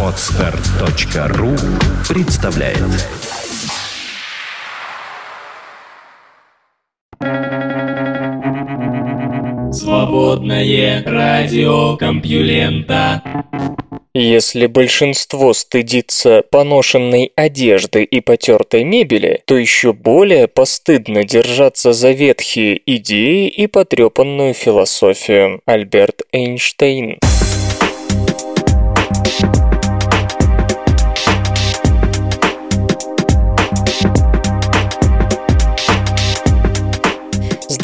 Отстар.ру представляет Свободное радио Компьюлента если большинство стыдится поношенной одежды и потертой мебели, то еще более постыдно держаться за ветхие идеи и потрепанную философию. Альберт Эйнштейн.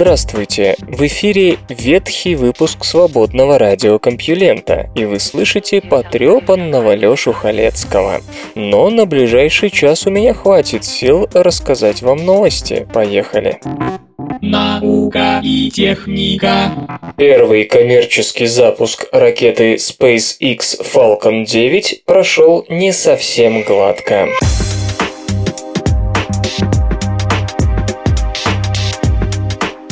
Здравствуйте! В эфире ветхий выпуск свободного радиокомпьюлента, и вы слышите потрепанного Лёшу Халецкого. Но на ближайший час у меня хватит сил рассказать вам новости. Поехали! Наука и техника. Первый коммерческий запуск ракеты SpaceX Falcon 9 прошел не совсем гладко.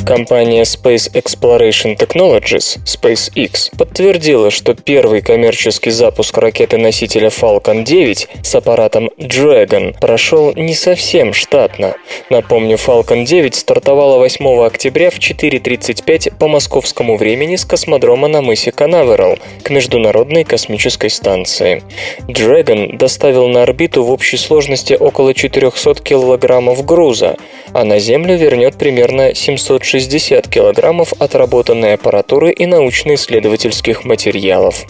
Компания Space Exploration Technologies, SpaceX, подтвердила, что первый коммерческий запуск ракеты-носителя Falcon 9 с аппаратом Dragon прошел не совсем штатно. Напомню, Falcon 9 стартовала 8 октября в 4.35 по московскому времени с космодрома на мысе Канаверал к Международной космической станции. Dragon доставил на орбиту в общей сложности около 400 килограммов груза, а на Землю вернет примерно 760 60 килограммов отработанной аппаратуры и научно-исследовательских материалов.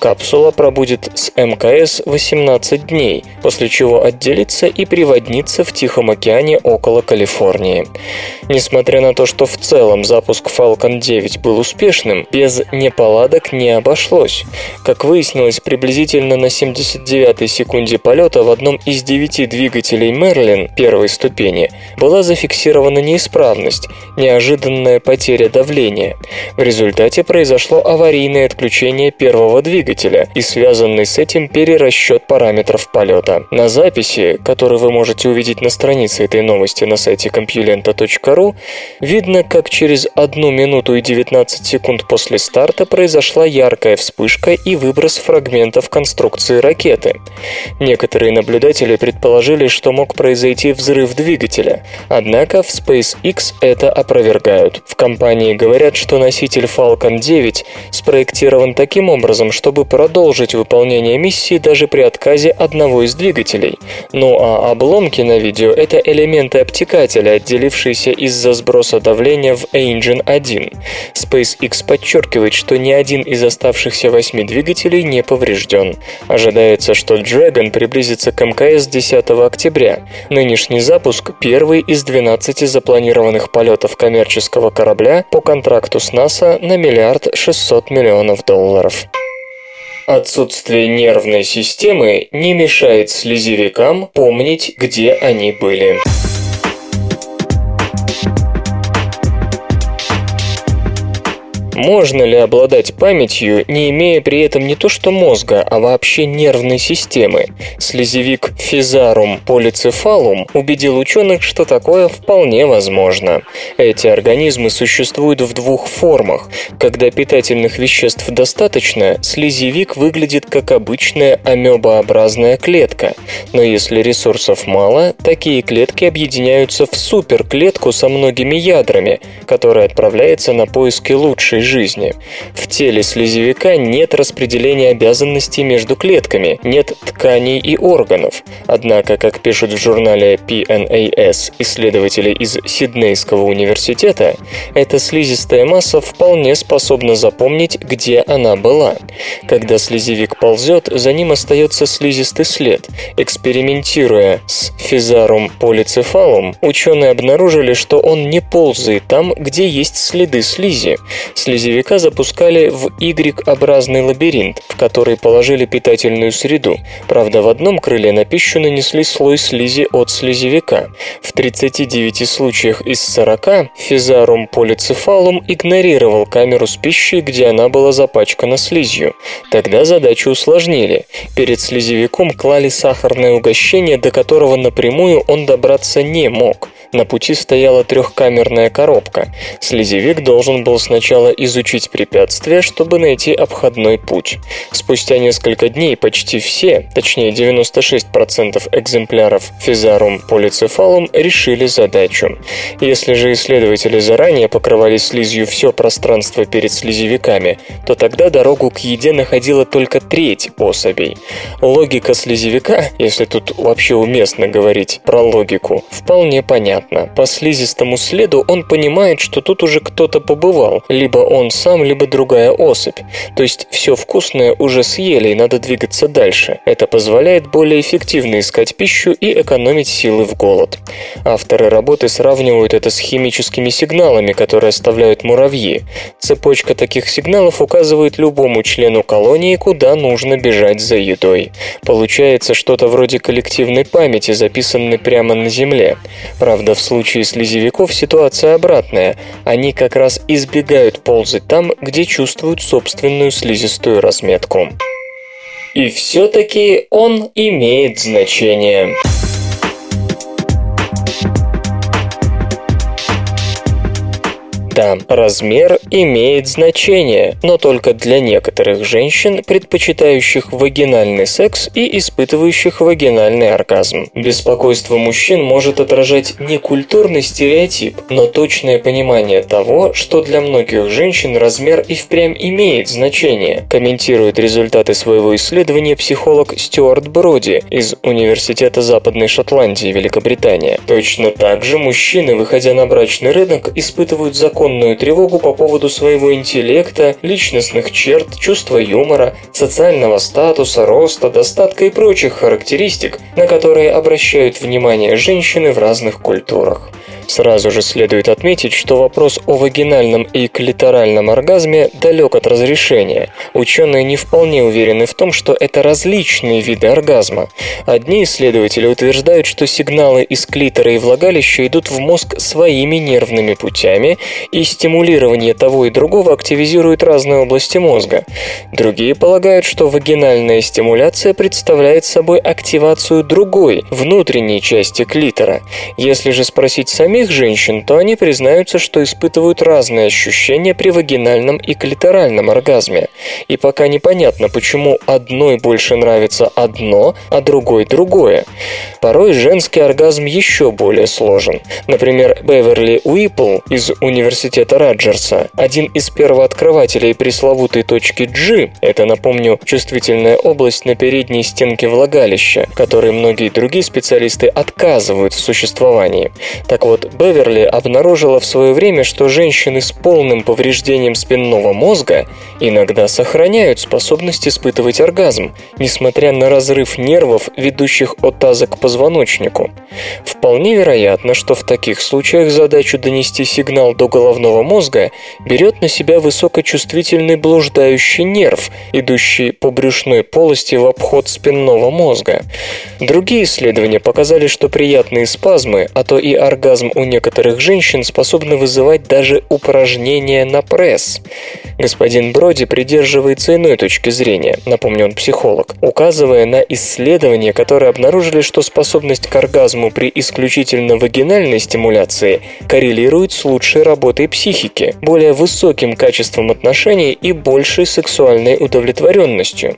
Капсула пробудет с МКС 18 дней, после чего отделится и приводнится в Тихом океане около Калифорнии. Несмотря на то, что в целом запуск Falcon 9 был успешным, без неполадок не обошлось. Как выяснилось, приблизительно на 79-й секунде полета в одном из девяти двигателей Мерлин первой ступени была зафиксирована неисправность, неожиданно неожиданная потеря давления. В результате произошло аварийное отключение первого двигателя и связанный с этим перерасчет параметров полета. На записи, которую вы можете увидеть на странице этой новости на сайте compulenta.ru, видно, как через 1 минуту и 19 секунд после старта произошла яркая вспышка и выброс фрагментов конструкции ракеты. Некоторые наблюдатели предположили, что мог произойти взрыв двигателя, однако в SpaceX это опровергли опровергают. В компании говорят, что носитель Falcon 9 спроектирован таким образом, чтобы продолжить выполнение миссии даже при отказе одного из двигателей. Ну а обломки на видео – это элементы обтекателя, отделившиеся из-за сброса давления в Engine 1. SpaceX подчеркивает, что ни один из оставшихся восьми двигателей не поврежден. Ожидается, что Dragon приблизится к МКС 10 октября. Нынешний запуск – первый из 12 запланированных полетов коммерческих коммерческого корабля по контракту с НАСА на миллиард 600 миллионов долларов. Отсутствие нервной системы не мешает слезевикам помнить, где они были. Можно ли обладать памятью, не имея при этом не то что мозга, а вообще нервной системы? Слезевик Физарум полицефалум убедил ученых, что такое вполне возможно. Эти организмы существуют в двух формах. Когда питательных веществ достаточно, слезевик выглядит как обычная амебообразная клетка. Но если ресурсов мало, такие клетки объединяются в суперклетку со многими ядрами, которая отправляется на поиски лучшей жизни. В теле слезевика нет распределения обязанностей между клетками, нет тканей и органов. Однако, как пишут в журнале PNAS исследователи из Сиднейского университета, эта слизистая масса вполне способна запомнить, где она была. Когда слезевик ползет, за ним остается слизистый след. Экспериментируя с физарум полицефалум, ученые обнаружили, что он не ползает там, где есть следы слизи. Слизи слезевика запускали в Y-образный лабиринт, в который положили питательную среду. Правда, в одном крыле на пищу нанесли слой слизи от слезевика. В 39 случаях из 40 физарум полицефалум игнорировал камеру с пищей, где она была запачкана слизью. Тогда задачу усложнили. Перед слезевиком клали сахарное угощение, до которого напрямую он добраться не мог. На пути стояла трехкамерная коробка. Слезевик должен был сначала изучить препятствие, чтобы найти обходной путь. Спустя несколько дней почти все, точнее 96% экземпляров физарум полицефалум решили задачу. Если же исследователи заранее покрывали слизью все пространство перед слезевиками, то тогда дорогу к еде находила только треть особей. Логика слезевика, если тут вообще уместно говорить про логику, вполне понятна. По слизистому следу он понимает, что тут уже кто-то побывал, либо он сам, либо другая особь. То есть все вкусное уже съели и надо двигаться дальше. Это позволяет более эффективно искать пищу и экономить силы в голод. Авторы работы сравнивают это с химическими сигналами, которые оставляют муравьи. Цепочка таких сигналов указывает любому члену колонии, куда нужно бежать за едой. Получается что-то вроде коллективной памяти, записанной прямо на Земле. Правда, в случае слезевиков ситуация обратная. Они как раз избегают ползать там, где чувствуют собственную слизистую разметку. И все-таки он имеет значение. Да, размер имеет значение, но только для некоторых женщин, предпочитающих вагинальный секс и испытывающих вагинальный оргазм. Беспокойство мужчин может отражать не культурный стереотип, но точное понимание того, что для многих женщин размер и впрямь имеет значение, комментирует результаты своего исследования психолог Стюарт Броди из Университета Западной Шотландии, Великобритания. Точно так же мужчины, выходя на брачный рынок, испытывают закон законную тревогу по поводу своего интеллекта, личностных черт, чувства юмора, социального статуса, роста, достатка и прочих характеристик, на которые обращают внимание женщины в разных культурах. Сразу же следует отметить, что вопрос о вагинальном и клиторальном оргазме далек от разрешения. Ученые не вполне уверены в том, что это различные виды оргазма. Одни исследователи утверждают, что сигналы из клитора и влагалища идут в мозг своими нервными путями, и стимулирование того и другого активизирует разные области мозга. Другие полагают, что вагинальная стимуляция представляет собой активацию другой, внутренней части клитора. Если же спросить самих женщин, то они признаются, что испытывают разные ощущения при вагинальном и клиторальном оргазме. И пока непонятно, почему одной больше нравится одно, а другой другое. Порой женский оргазм еще более сложен. Например, Беверли Уиппл из Университета Раджерса, один из первооткрывателей пресловутой точки G, это, напомню, чувствительная область на передней стенке влагалища, которой многие другие специалисты отказывают в существовании. Так вот, Беверли обнаружила в свое время, что женщины с полным повреждением спинного мозга иногда сохраняют способность испытывать оргазм, несмотря на разрыв нервов, ведущих от таза к позвоночнику. Вполне вероятно, что в таких случаях задачу донести сигнал до головного мозга берет на себя высокочувствительный блуждающий нерв, идущий по брюшной полости в обход спинного мозга. Другие исследования показали, что приятные спазмы, а то и оргазм у некоторых женщин способны вызывать даже упражнения на пресс. Господин Броди придерживается иной точки зрения, напомню, он психолог, указывая на исследования, которые обнаружили, что способность к оргазму при исключительно вагинальной стимуляции коррелирует с лучшей работой психики, более высоким качеством отношений и большей сексуальной удовлетворенностью.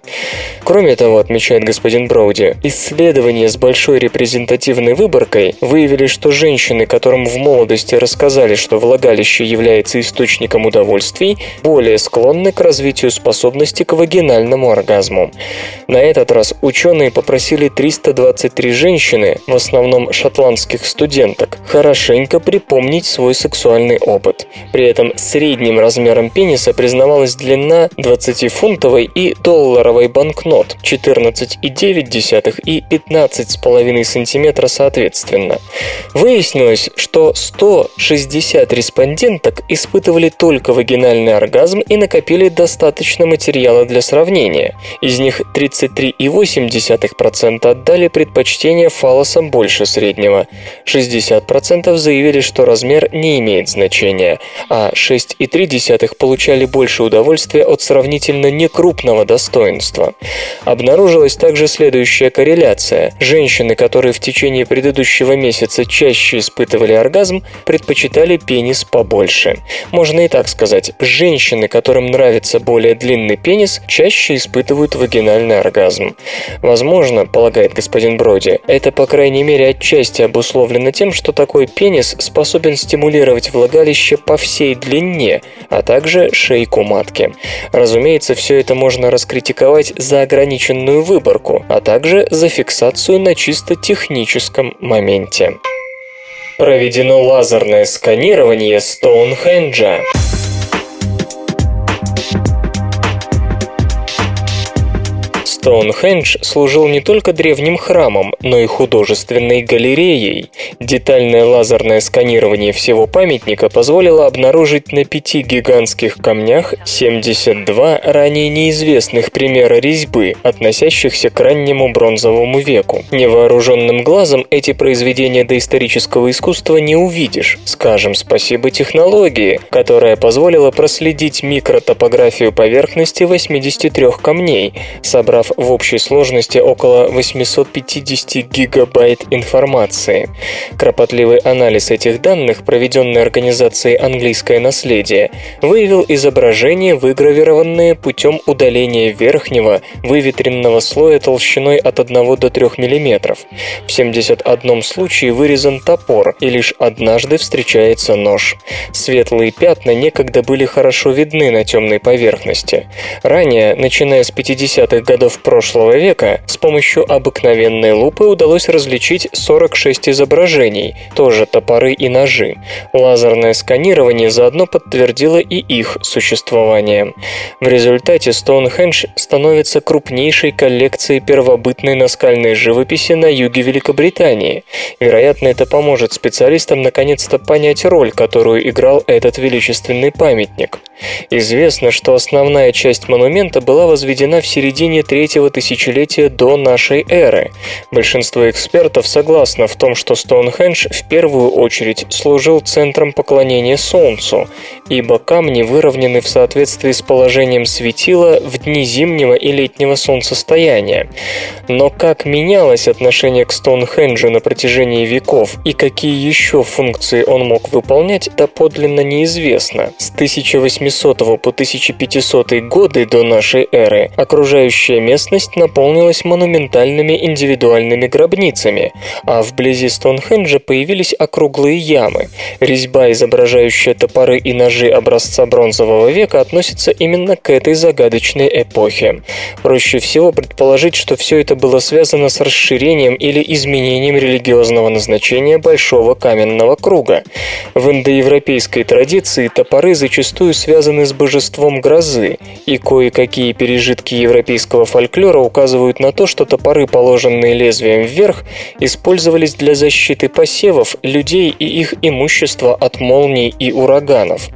Кроме того, отмечает господин Броуди, исследования с большой репрезентативной выборкой выявили, что женщины, которым в молодости рассказали, что влагалище является источником удовольствий, более склонны к развитию способности к вагинальному оргазму. На этот раз ученые попросили 323 женщины, в основном шотландских студенток, хорошенько припомнить свой сексуальный опыт. При этом средним размером пениса признавалась длина 20-фунтовой и долларовой банкнот 14,9 и 15,5 см соответственно. Выяснилось, что 160 респонденток испытывали только вагинальный оргазм и накопили достаточно материала для сравнения. Из них 33,8% отдали предпочтение фалосам больше среднего. 60% заявили, что размер не имеет значения. Сканирования, а 6,3 получали больше удовольствия от сравнительно некрупного достоинства. Обнаружилась также следующая корреляция. Женщины, которые в течение предыдущего месяца чаще испытывали оргазм, предпочитали пенис побольше. Можно и так сказать, женщины, которым нравится более длинный пенис, чаще испытывают вагинальный оргазм. Возможно, полагает господин Броди, это по крайней мере отчасти обусловлено тем, что такой пенис способен стимулировать влагалище по всей длине, а также шейку матки. Разумеется, все это можно раскритиковать за ограниченную выборку, а также за фиксацию на чисто техническом моменте. Проведено лазерное сканирование Стоунхенджа. Стоунхендж служил не только древним храмом, но и художественной галереей. Детальное лазерное сканирование всего памятника позволило обнаружить на пяти гигантских камнях 72 ранее неизвестных примера резьбы, относящихся к раннему бронзовому веку. Невооруженным глазом эти произведения доисторического искусства не увидишь. Скажем спасибо технологии, которая позволила проследить микротопографию поверхности 83 камней, собрав в общей сложности около 850 гигабайт информации. Кропотливый анализ этих данных, проведенный организацией «Английское наследие», выявил изображения, выгравированные путем удаления верхнего выветренного слоя толщиной от 1 до 3 мм. В 71 случае вырезан топор, и лишь однажды встречается нож. Светлые пятна некогда были хорошо видны на темной поверхности. Ранее, начиная с 50-х годов прошлого века с помощью обыкновенной лупы удалось различить 46 изображений, тоже топоры и ножи. Лазерное сканирование заодно подтвердило и их существование. В результате Стоунхендж становится крупнейшей коллекцией первобытной наскальной живописи на юге Великобритании. Вероятно, это поможет специалистам наконец-то понять роль, которую играл этот величественный памятник. Известно, что основная часть монумента была возведена в середине третьего тысячелетия до нашей эры. Большинство экспертов согласно в том, что Стоунхендж в первую очередь служил центром поклонения Солнцу, ибо камни выровнены в соответствии с положением светила в дни зимнего и летнего солнцестояния. Но как менялось отношение к Стоунхенджу на протяжении веков и какие еще функции он мог выполнять, доподлинно неизвестно. С 1800 по 1500 годы до нашей эры окружающая местность наполнилась монументальными индивидуальными гробницами, а вблизи Стоунхенджа появились округлые ямы. Резьба, изображающая топоры и ножи образца бронзового века, относится именно к этой загадочной эпохе. Проще всего предположить, что все это было связано с расширением или изменением религиозного назначения большого каменного круга. В индоевропейской традиции топоры зачастую связаны с божеством грозы, и кое-какие пережитки европейского фольклора указывают на то, что топоры, положенные лезвием вверх, использовались для защиты посевов, людей и их имущества от молний и ураганов.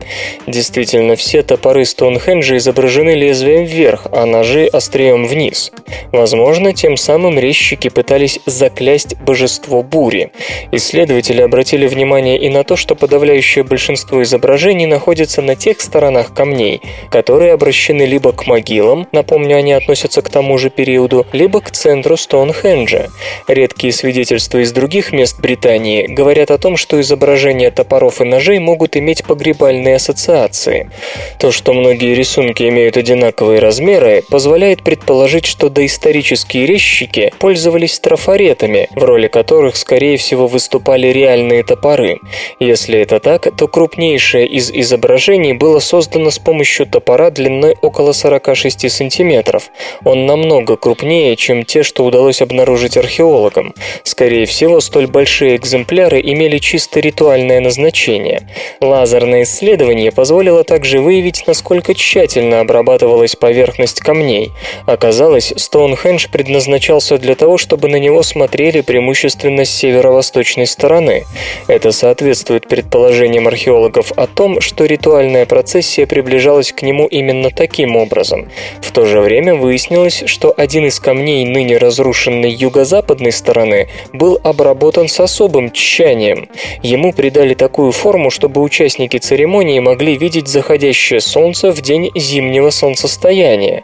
Действительно, все топоры Стоунхенджа изображены лезвием вверх, а ножи острием вниз. Возможно, тем самым резчики пытались заклясть божество бури. Исследователи обратили внимание и на то, что подавляющее большинство изображений находится на тех сторонах камней, которые обращены либо к могилам, напомню, они относятся к тому же периоду, либо к центру Стоунхенджа. Редкие свидетельства из других мест Британии говорят о том, что изображения топоров и ножей могут иметь погребальные ассоциации. То, что многие рисунки имеют одинаковые размеры, позволяет предположить, что доисторические резчики пользовались трафаретами, в роли которых, скорее всего, выступали реальные топоры. Если это так, то крупнейшее из изображений было создано с помощью топора длиной около 46 сантиметров. Он намного крупнее, чем те, что удалось обнаружить археологам. Скорее всего, столь большие экземпляры имели чисто ритуальное назначение. Лазерное исследование позволило также выявить, насколько тщательно обрабатывалась поверхность камней. Оказалось, Стоунхендж предназначался для того, чтобы на него смотрели преимущественно с северо-восточной стороны. Это соответствует предположениям археологов о том, что ритуальная процессия приближалась к нему именно таким образом. В то же время выяснилось, оказалось, что один из камней ныне разрушенной юго-западной стороны был обработан с особым тщанием. Ему придали такую форму, чтобы участники церемонии могли видеть заходящее солнце в день зимнего солнцестояния.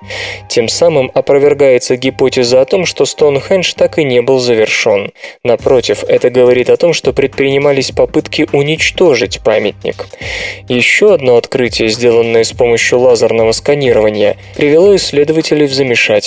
Тем самым опровергается гипотеза о том, что Стоунхендж так и не был завершен. Напротив, это говорит о том, что предпринимались попытки уничтожить памятник. Еще одно открытие, сделанное с помощью лазерного сканирования, привело исследователей в замешательство.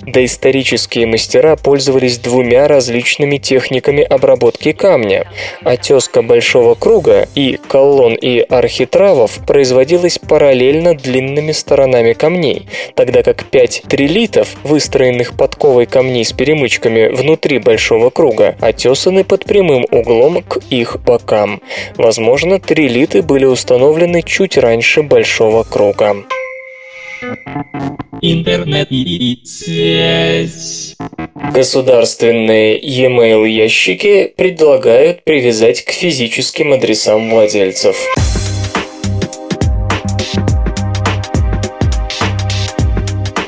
Доисторические мастера пользовались двумя различными техниками обработки камня. Отеска большого круга и колонн и архитравов производилась параллельно длинными сторонами камней, тогда как пять трилитов, выстроенных подковой камней с перемычками внутри большого круга, отесаны под прямым углом к их бокам. Возможно, трилиты были установлены чуть раньше большого круга. Интернет и связь. Государственные e-mail ящики предлагают привязать к физическим адресам владельцев.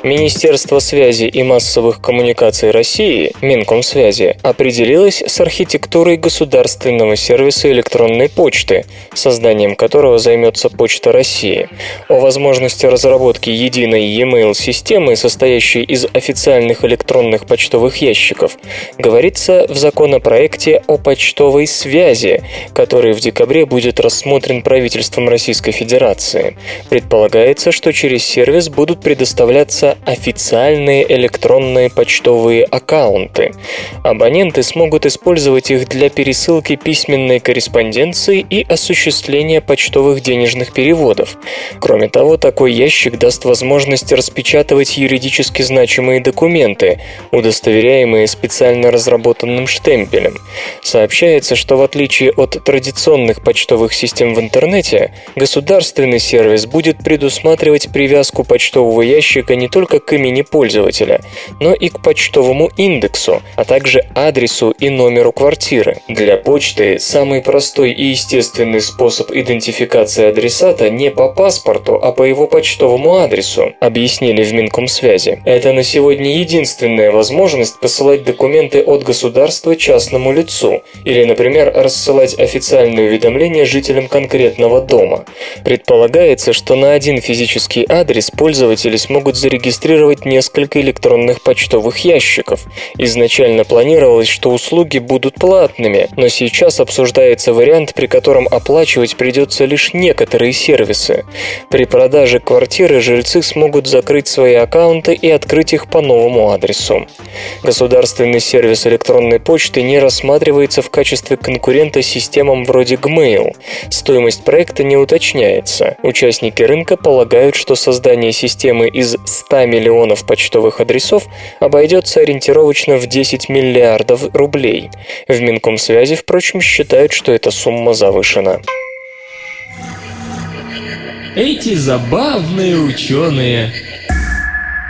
Министерство связи и массовых коммуникаций России, Минкомсвязи, определилось с архитектурой государственного сервиса электронной почты, созданием которого займется Почта России. О возможности разработки единой e-mail системы, состоящей из официальных электронных почтовых ящиков, говорится в законопроекте о почтовой связи, который в декабре будет рассмотрен правительством Российской Федерации. Предполагается, что через сервис будут предоставляться официальные электронные почтовые аккаунты. Абоненты смогут использовать их для пересылки письменной корреспонденции и осуществления почтовых денежных переводов. Кроме того, такой ящик даст возможность распечатывать юридически значимые документы, удостоверяемые специально разработанным штемпелем. Сообщается, что в отличие от традиционных почтовых систем в интернете, государственный сервис будет предусматривать привязку почтового ящика не только только к имени пользователя, но и к почтовому индексу, а также адресу и номеру квартиры. Для почты самый простой и естественный способ идентификации адресата не по паспорту, а по его почтовому адресу, объяснили в Минкомсвязи. Это на сегодня единственная возможность посылать документы от государства частному лицу или, например, рассылать официальные уведомления жителям конкретного дома. Предполагается, что на один физический адрес пользователи смогут зарегистрировать зарегистрировать несколько электронных почтовых ящиков. Изначально планировалось, что услуги будут платными, но сейчас обсуждается вариант, при котором оплачивать придется лишь некоторые сервисы. При продаже квартиры жильцы смогут закрыть свои аккаунты и открыть их по новому адресу. Государственный сервис электронной почты не рассматривается в качестве конкурента системам вроде Gmail. Стоимость проекта не уточняется. Участники рынка полагают, что создание системы из 100 миллионов почтовых адресов обойдется ориентировочно в 10 миллиардов рублей. В Минкомсвязи, впрочем, считают, что эта сумма завышена. Эти забавные ученые.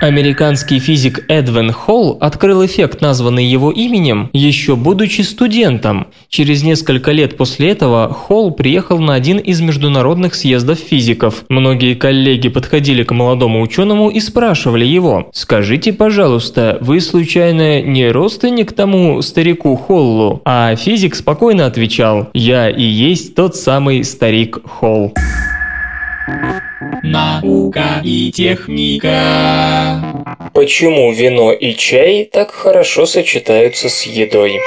Американский физик Эдвин Холл открыл эффект, названный его именем, еще будучи студентом. Через несколько лет после этого Холл приехал на один из международных съездов физиков. Многие коллеги подходили к молодому ученому и спрашивали его, «Скажите, пожалуйста, вы случайно не родственник тому старику Холлу?» А физик спокойно отвечал, «Я и есть тот самый старик Холл». Наука и техника. Почему вино и чай так хорошо сочетаются с едой?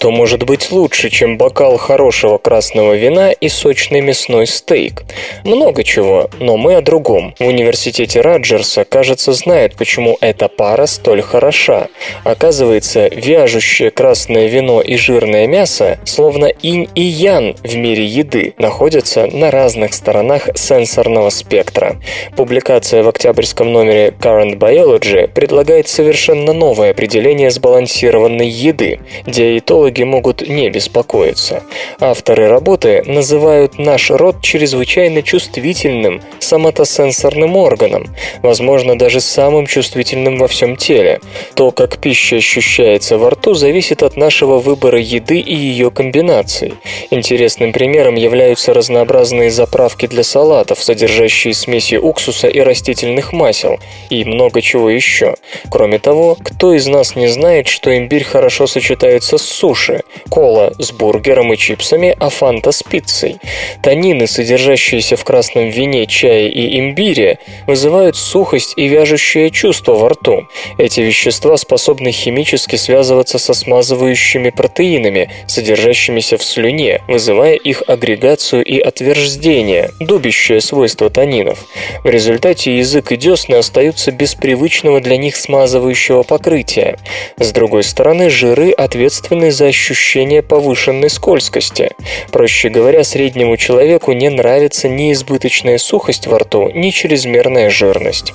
Что может быть лучше, чем бокал хорошего красного вина и сочный мясной стейк? Много чего, но мы о другом. В университете Раджерса, кажется, знают, почему эта пара столь хороша. Оказывается, вяжущее красное вино и жирное мясо, словно инь и ян в мире еды, находятся на разных сторонах сенсорного спектра. Публикация в октябрьском номере Current Biology предлагает совершенно новое определение сбалансированной еды. Диетологи биологи могут не беспокоиться. Авторы работы называют наш рот чрезвычайно чувствительным соматосенсорным органом, возможно, даже самым чувствительным во всем теле. То, как пища ощущается во рту, зависит от нашего выбора еды и ее комбинаций. Интересным примером являются разнообразные заправки для салатов, содержащие смеси уксуса и растительных масел, и много чего еще. Кроме того, кто из нас не знает, что имбирь хорошо сочетается с суши, кола с бургером и чипсами, а фанта с пиццей. Танины, содержащиеся в красном вине, чае и имбире, вызывают сухость и вяжущее чувство во рту. Эти вещества способны химически связываться со смазывающими протеинами, содержащимися в слюне, вызывая их агрегацию и отверждение, дубящее свойство танинов. В результате язык и десны остаются без привычного для них смазывающего покрытия. С другой стороны, жиры ответственны за ощущение повышенной скользкости. Проще говоря, среднему человеку не нравится ни избыточная сухость во рту, ни чрезмерная жирность.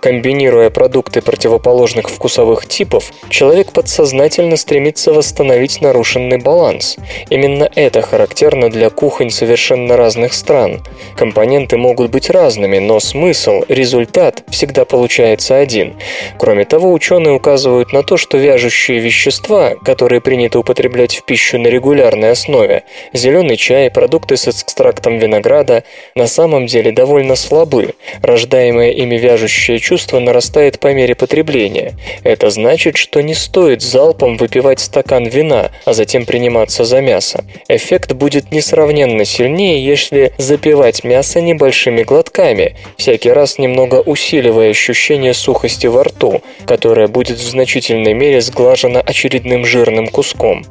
Комбинируя продукты противоположных вкусовых типов, человек подсознательно стремится восстановить нарушенный баланс. Именно это характерно для кухонь совершенно разных стран. Компоненты могут быть разными, но смысл, результат всегда получается один. Кроме того, ученые указывают на то, что вяжущие вещества, которые принято употреблять в пищу на регулярной основе, зеленый чай, продукты с экстрактом винограда, на самом деле довольно слабы. Рождаемое ими вяжущее чувство нарастает по мере потребления. Это значит, что не стоит залпом выпивать стакан вина, а затем приниматься за мясо. Эффект будет несравненно сильнее, если запивать мясо небольшими глотками, всякий раз немного усиливая ощущение сухости во рту, которое будет в значительной мере сглажено очередным жирным куском.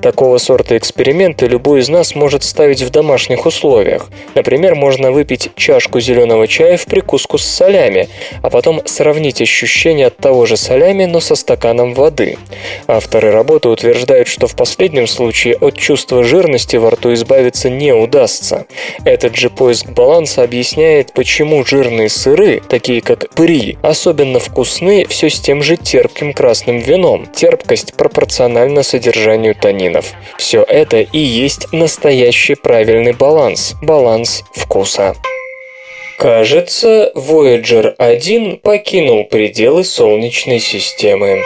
Такого сорта эксперименты любой из нас может ставить в домашних условиях. Например, можно выпить чашку зеленого чая в прикуску с солями, а потом сравнить ощущения от того же солями, но со стаканом воды. Авторы работы утверждают, что в последнем случае от чувства жирности во рту избавиться не удастся. Этот же поиск баланса объясняет, почему жирные сыры, такие как при, особенно вкусны все с тем же терпким красным вином. Терпкость пропорциональна содержанию танинов. Все это и есть настоящий правильный баланс. Баланс вкуса. Кажется, Voyager 1 покинул пределы Солнечной системы.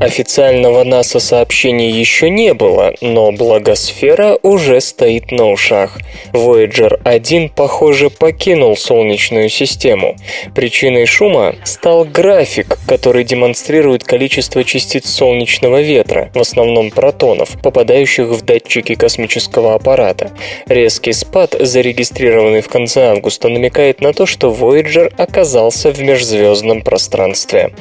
Официального НАСА сообщения еще не было, но благосфера уже стоит на ушах. Voyager 1, похоже, покинул Солнечную систему. Причиной шума стал график, который демонстрирует количество частиц солнечного ветра, в основном протонов, попадающих в датчики космического аппарата. Резкий спад, зарегистрированный в конце августа, намекает на то, что Voyager оказался в межзвездном пространстве.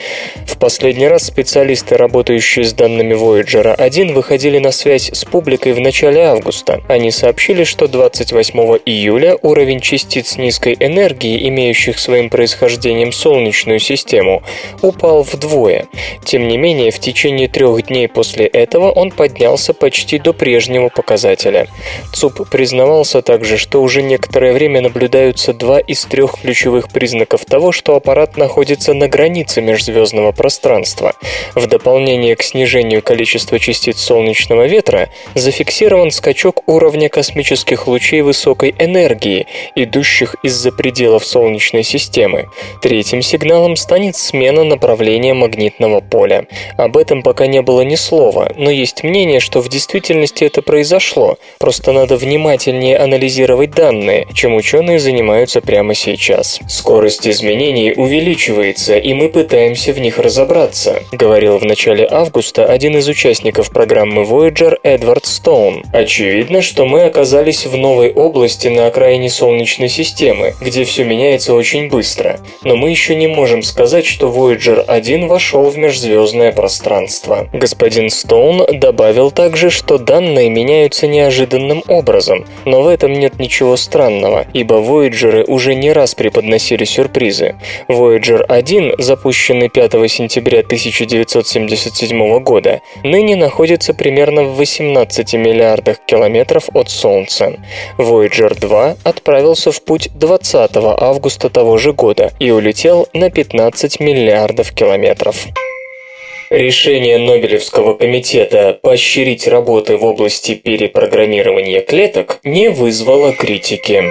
В последний раз специалисты работающие с данными Voyager 1, выходили на связь с публикой в начале августа. Они сообщили, что 28 июля уровень частиц низкой энергии, имеющих своим происхождением Солнечную систему, упал вдвое. Тем не менее, в течение трех дней после этого он поднялся почти до прежнего показателя. ЦУП признавался также, что уже некоторое время наблюдаются два из трех ключевых признаков того, что аппарат находится на границе межзвездного пространства. В дополнение дополнение к снижению количества частиц солнечного ветра зафиксирован скачок уровня космических лучей высокой энергии, идущих из-за пределов Солнечной системы. Третьим сигналом станет смена направления магнитного поля. Об этом пока не было ни слова, но есть мнение, что в действительности это произошло, просто надо внимательнее анализировать данные, чем ученые занимаются прямо сейчас. Скорость изменений увеличивается, и мы пытаемся в них разобраться, говорил в начале начале августа один из участников программы Voyager Эдвард Стоун. Очевидно, что мы оказались в новой области на окраине Солнечной системы, где все меняется очень быстро. Но мы еще не можем сказать, что Voyager 1 вошел в межзвездное пространство. Господин Стоун добавил также, что данные меняются неожиданным образом, но в этом нет ничего странного, ибо Voyager уже не раз преподносили сюрпризы. Voyager 1, запущенный 5 сентября 1970 1977 года, ныне находится примерно в 18 миллиардах километров от Солнца. Voyager 2 отправился в путь 20 августа того же года и улетел на 15 миллиардов километров. Решение Нобелевского комитета поощрить работы в области перепрограммирования клеток не вызвало критики.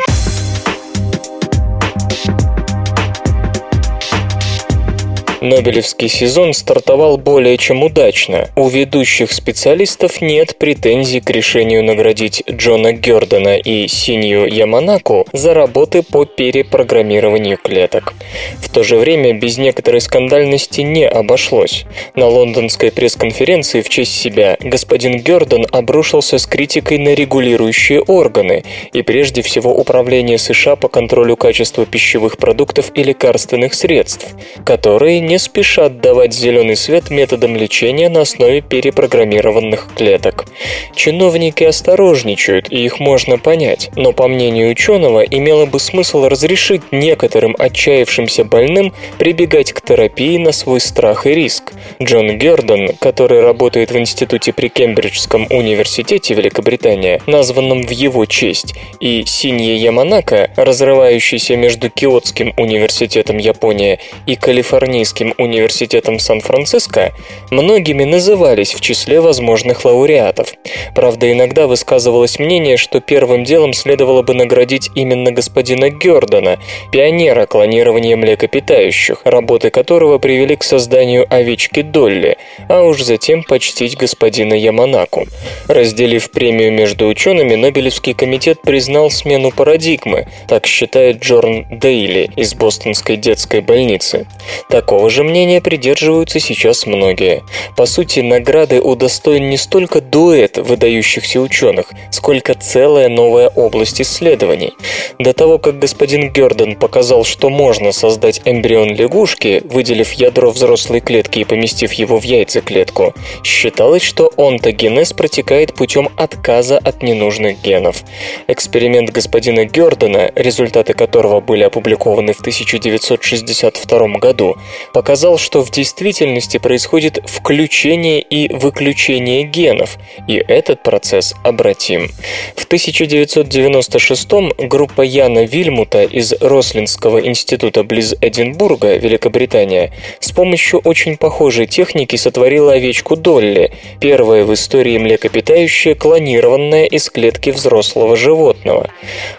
Нобелевский сезон стартовал более чем удачно. У ведущих специалистов нет претензий к решению наградить Джона Гердона и Синью Яманаку за работы по перепрограммированию клеток. В то же время без некоторой скандальности не обошлось. На лондонской пресс-конференции в честь себя господин Гердон обрушился с критикой на регулирующие органы и прежде всего Управление США по контролю качества пищевых продуктов и лекарственных средств, которые не спешат давать зеленый свет методам лечения на основе перепрограммированных клеток. Чиновники осторожничают, и их можно понять, но по мнению ученого имело бы смысл разрешить некоторым отчаявшимся больным прибегать к терапии на свой страх и риск. Джон Гердон, который работает в институте при Кембриджском университете Великобритания, названном в его честь, и Синья Яманака, разрывающийся между Киотским университетом Япония и Калифорнийским Калифорнийским университетом Сан-Франциско многими назывались в числе возможных лауреатов. Правда, иногда высказывалось мнение, что первым делом следовало бы наградить именно господина Гердона, пионера клонирования млекопитающих, работы которого привели к созданию овечки Долли, а уж затем почтить господина Яманаку. Разделив премию между учеными, Нобелевский комитет признал смену парадигмы, так считает Джорн Дейли из Бостонской детской больницы. Такого того же мнения придерживаются сейчас многие. По сути, награды удостоен не столько дуэт выдающихся ученых, сколько целая новая область исследований. До того, как господин Герден показал, что можно создать эмбрион лягушки, выделив ядро взрослой клетки и поместив его в яйцеклетку, считалось, что онтогенез протекает путем отказа от ненужных генов. Эксперимент господина Гердена, результаты которого были опубликованы в 1962 году, показал, что в действительности происходит включение и выключение генов, и этот процесс обратим. В 1996 группа Яна Вильмута из Рослинского института близ Эдинбурга, Великобритания, с помощью очень похожей техники сотворила овечку Долли, первая в истории млекопитающая, клонированная из клетки взрослого животного.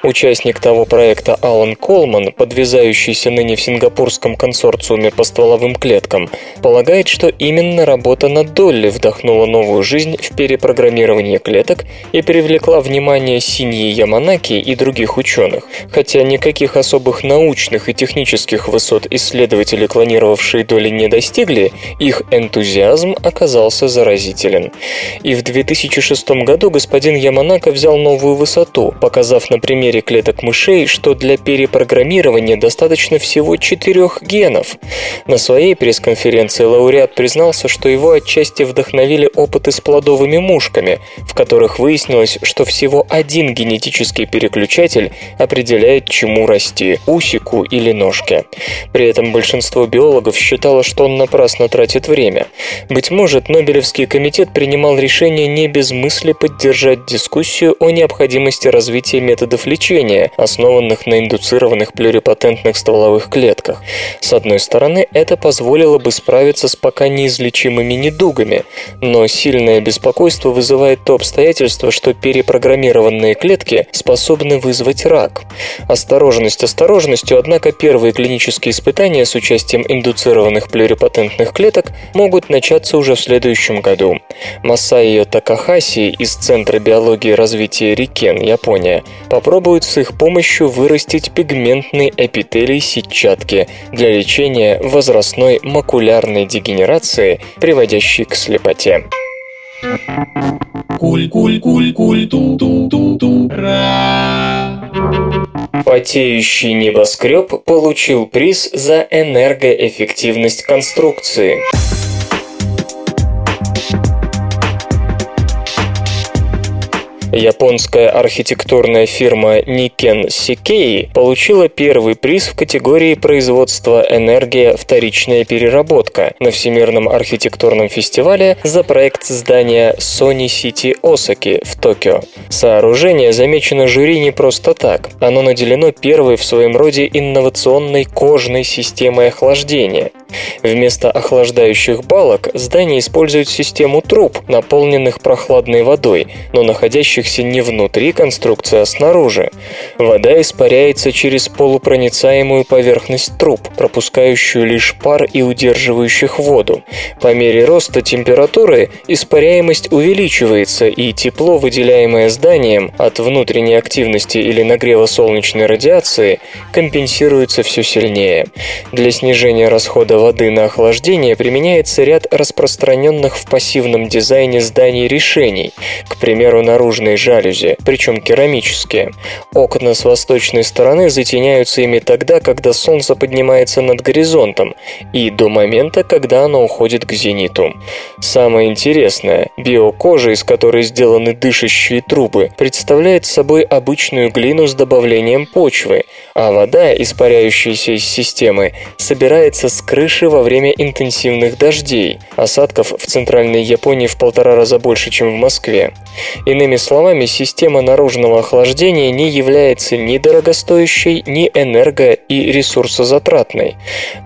Участник того проекта Алан Колман, подвязающийся ныне в сингапурском консорциуме по стволовым стволовым клеткам, полагает, что именно работа над Долли вдохнула новую жизнь в перепрограммирование клеток и привлекла внимание Синьи Яманаки и других ученых. Хотя никаких особых научных и технических высот исследователи, клонировавшие Долли, не достигли, их энтузиазм оказался заразителен. И в 2006 году господин Яманака взял новую высоту, показав на примере клеток мышей, что для перепрограммирования достаточно всего четырех генов. На на своей пресс-конференции лауреат признался, что его отчасти вдохновили опыты с плодовыми мушками, в которых выяснилось, что всего один генетический переключатель определяет, чему расти – усику или ножке. При этом большинство биологов считало, что он напрасно тратит время. Быть может, Нобелевский комитет принимал решение не без мысли поддержать дискуссию о необходимости развития методов лечения, основанных на индуцированных плюрипатентных стволовых клетках. С одной стороны, это это позволило бы справиться с пока неизлечимыми недугами, но сильное беспокойство вызывает то обстоятельство, что перепрограммированные клетки способны вызвать рак. Осторожность осторожностью, однако первые клинические испытания с участием индуцированных плюрипатентных клеток могут начаться уже в следующем году. Масайо Такахаси из Центра биологии и развития Рикен, Япония, попробует с их помощью вырастить пигментный эпителий сетчатки для лечения возрастания возрастной макулярной дегенерации, приводящей к слепоте. Потеющий небоскреб получил приз за энергоэффективность конструкции. Японская архитектурная фирма Niken Seikei получила первый приз в категории производства энергия вторичная переработка на Всемирном архитектурном фестивале за проект здания Sony City Осаки в Токио. Сооружение замечено жюри не просто так. Оно наделено первой в своем роде инновационной кожной системой охлаждения. Вместо охлаждающих балок здание использует систему труб, наполненных прохладной водой, но находящихся не внутри конструкции, а снаружи. Вода испаряется через полупроницаемую поверхность труб, пропускающую лишь пар и удерживающих воду. По мере роста температуры испаряемость увеличивается, и тепло, выделяемое зданием от внутренней активности или нагрева солнечной радиации, компенсируется все сильнее. Для снижения расхода воды на охлаждение применяется ряд распространенных в пассивном дизайне зданий решений, к примеру, наружные жалюзи, причем керамические. Окна с восточной стороны затеняются ими тогда, когда солнце поднимается над горизонтом, и до момента, когда оно уходит к зениту. Самое интересное, биокожа, из которой сделаны дышащие трубы, представляет собой обычную глину с добавлением почвы, а вода, испаряющаяся из системы, собирается с крыши во время интенсивных дождей. Осадков в центральной Японии в полтора раза больше, чем в Москве. Иными словами, система наружного охлаждения не является ни дорогостоящей, ни энерго- и ресурсозатратной.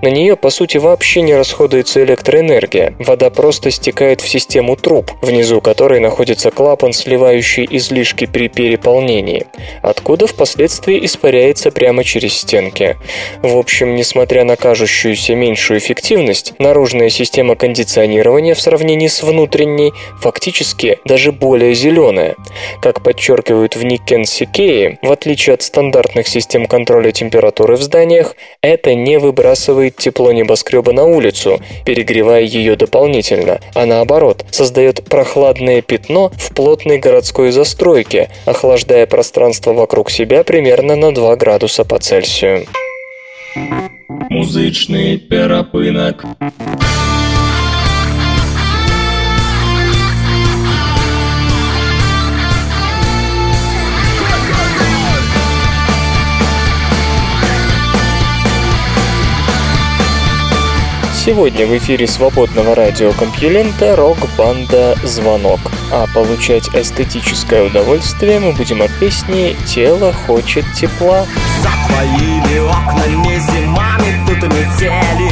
На нее, по сути, вообще не расходуется электроэнергия. Вода просто стекает в систему труб, внизу которой находится клапан, сливающий излишки при переполнении, откуда впоследствии испаряется прямо через стенки. В общем, несмотря на кажущуюся меньшую эффективность, наружная система кондиционирования в сравнении с внутренней фактически даже более зеленая. Как подчеркивают в Никкен Сикеи, в отличие от стандартных систем контроля температуры в зданиях, это не выбрасывает тепло небоскреба на улицу, перегревая ее дополнительно, а наоборот, создает прохладное пятно в плотной городской застройке, охлаждая пространство вокруг себя примерно на 2 градуса по Цельсию. Музычный перапынок. Сегодня в эфире свободного радиокомпьюлента рок-банда «Звонок». А получать эстетическое удовольствие мы будем от песни «Тело хочет тепла». За окнами зимами тут метели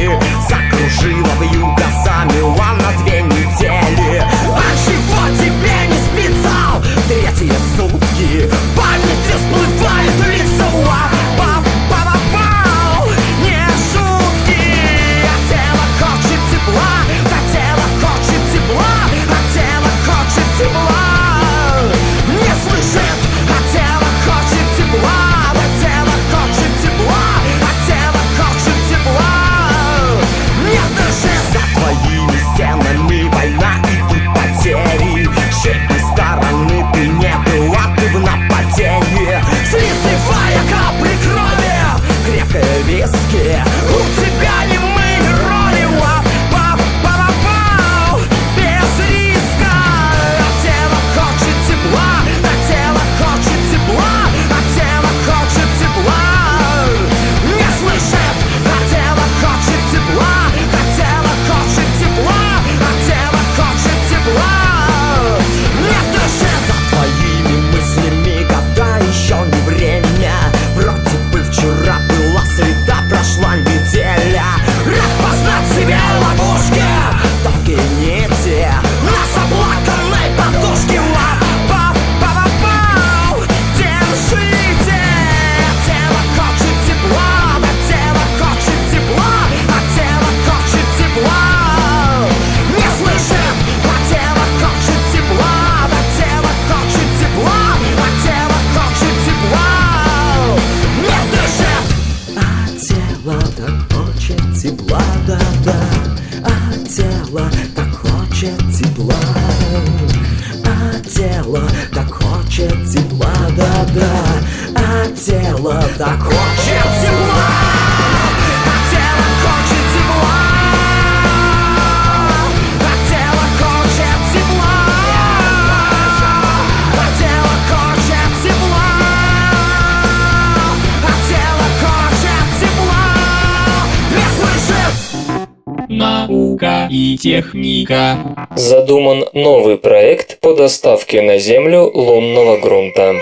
Наука и техника. Задуман новый проект по доставке на Землю лунного грунта.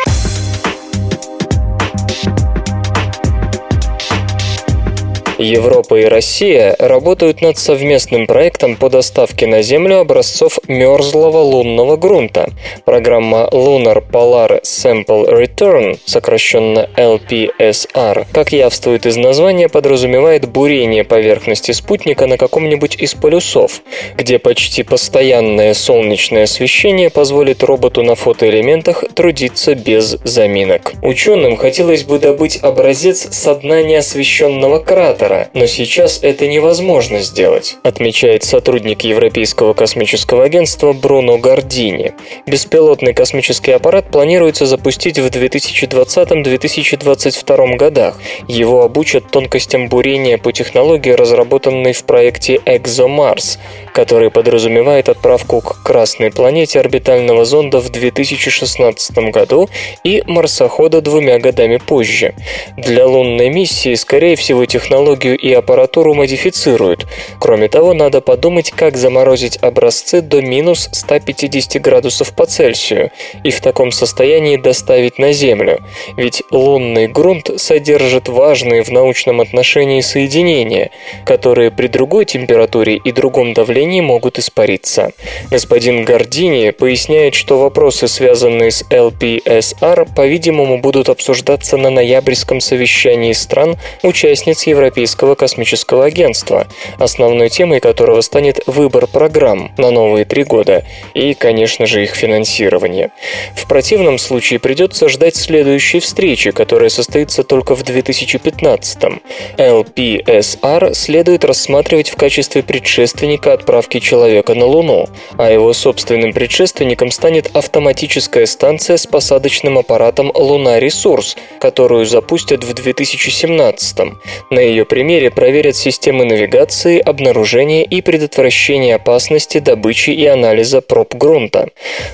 Европа и Россия работают над совместным проектом по доставке на Землю образцов мерзлого лунного грунта. Программа Lunar Polar Sample Return, сокращенно LPSR, как явствует из названия, подразумевает бурение поверхности спутника на каком-нибудь из полюсов, где почти постоянное солнечное освещение позволит роботу на фотоэлементах трудиться без заминок. Ученым хотелось бы добыть образец с дна неосвещенного кратера, кратера, но сейчас это невозможно сделать, отмечает сотрудник Европейского космического агентства Бруно Гордини. Беспилотный космический аппарат планируется запустить в 2020-2022 годах. Его обучат тонкостям бурения по технологии, разработанной в проекте ExoMars, который подразумевает отправку к Красной планете орбитального зонда в 2016 году и марсохода двумя годами позже. Для лунной миссии, скорее всего, технология технологию и аппаратуру модифицируют. Кроме того, надо подумать, как заморозить образцы до минус 150 градусов по Цельсию и в таком состоянии доставить на Землю. Ведь лунный грунт содержит важные в научном отношении соединения, которые при другой температуре и другом давлении могут испариться. Господин Гордини поясняет, что вопросы, связанные с LPSR, по-видимому, будут обсуждаться на ноябрьском совещании стран, участниц Европейского Европейского космического агентства, основной темой которого станет выбор программ на новые три года и, конечно же, их финансирование. В противном случае придется ждать следующей встречи, которая состоится только в 2015 -м. LPSR следует рассматривать в качестве предшественника отправки человека на Луну, а его собственным предшественником станет автоматическая станция с посадочным аппаратом Луна Ресурс, которую запустят в 2017 -м. На ее примере проверят системы навигации, обнаружения и предотвращения опасности добычи и анализа проб грунта.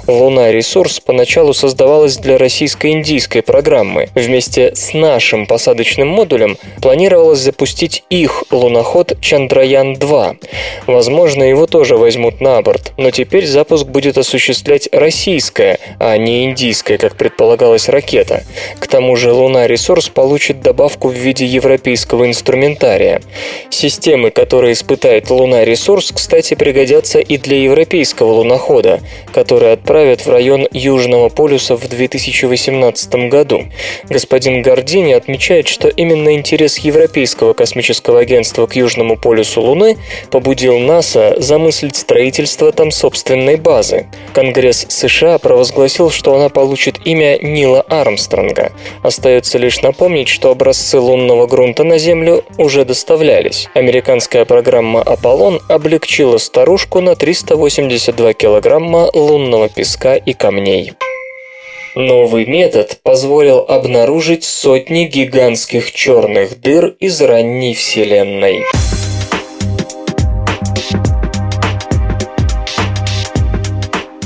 Луна Ресурс поначалу создавалась для российско-индийской программы. Вместе с нашим посадочным модулем планировалось запустить их луноход Чандраян-2. Возможно, его тоже возьмут на борт, но теперь запуск будет осуществлять российская, а не индийская, как предполагалось, ракета. К тому же Луна Ресурс получит добавку в виде европейского инструмента инструментария. Системы, которые испытает Луна ресурс, кстати, пригодятся и для европейского лунохода, который отправят в район Южного полюса в 2018 году. Господин Гордини отмечает, что именно интерес Европейского космического агентства к Южному полюсу Луны побудил НАСА замыслить строительство там собственной базы. Конгресс США провозгласил, что она получит имя Нила Армстронга. Остается лишь напомнить, что образцы лунного грунта на Землю уже доставлялись. Американская программа «Аполлон» облегчила старушку на 382 килограмма лунного песка и камней. Новый метод позволил обнаружить сотни гигантских черных дыр из ранней Вселенной.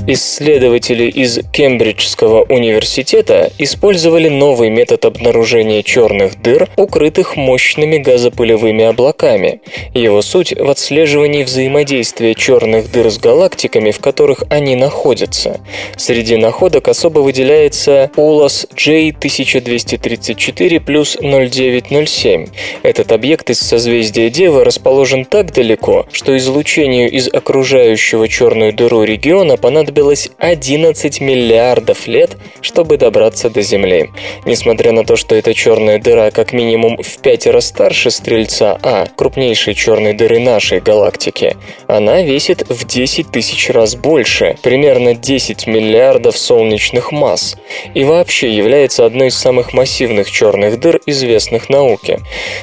Исследователи из Кембриджского университета использовали новый метод обнаружения черных дыр, укрытых мощными газопылевыми облаками. Его суть в отслеживании взаимодействия черных дыр с галактиками, в которых они находятся. Среди находок особо выделяется Улас J1234 плюс 0907. Этот объект из созвездия Девы расположен так далеко, что излучению из окружающего черную дыру региона понадобится понадобилось 11 миллиардов лет, чтобы добраться до Земли. Несмотря на то, что эта черная дыра как минимум в пятеро старше Стрельца А, крупнейшей черной дыры нашей галактики, она весит в 10 тысяч раз больше, примерно 10 миллиардов солнечных масс, и вообще является одной из самых массивных черных дыр, известных науке.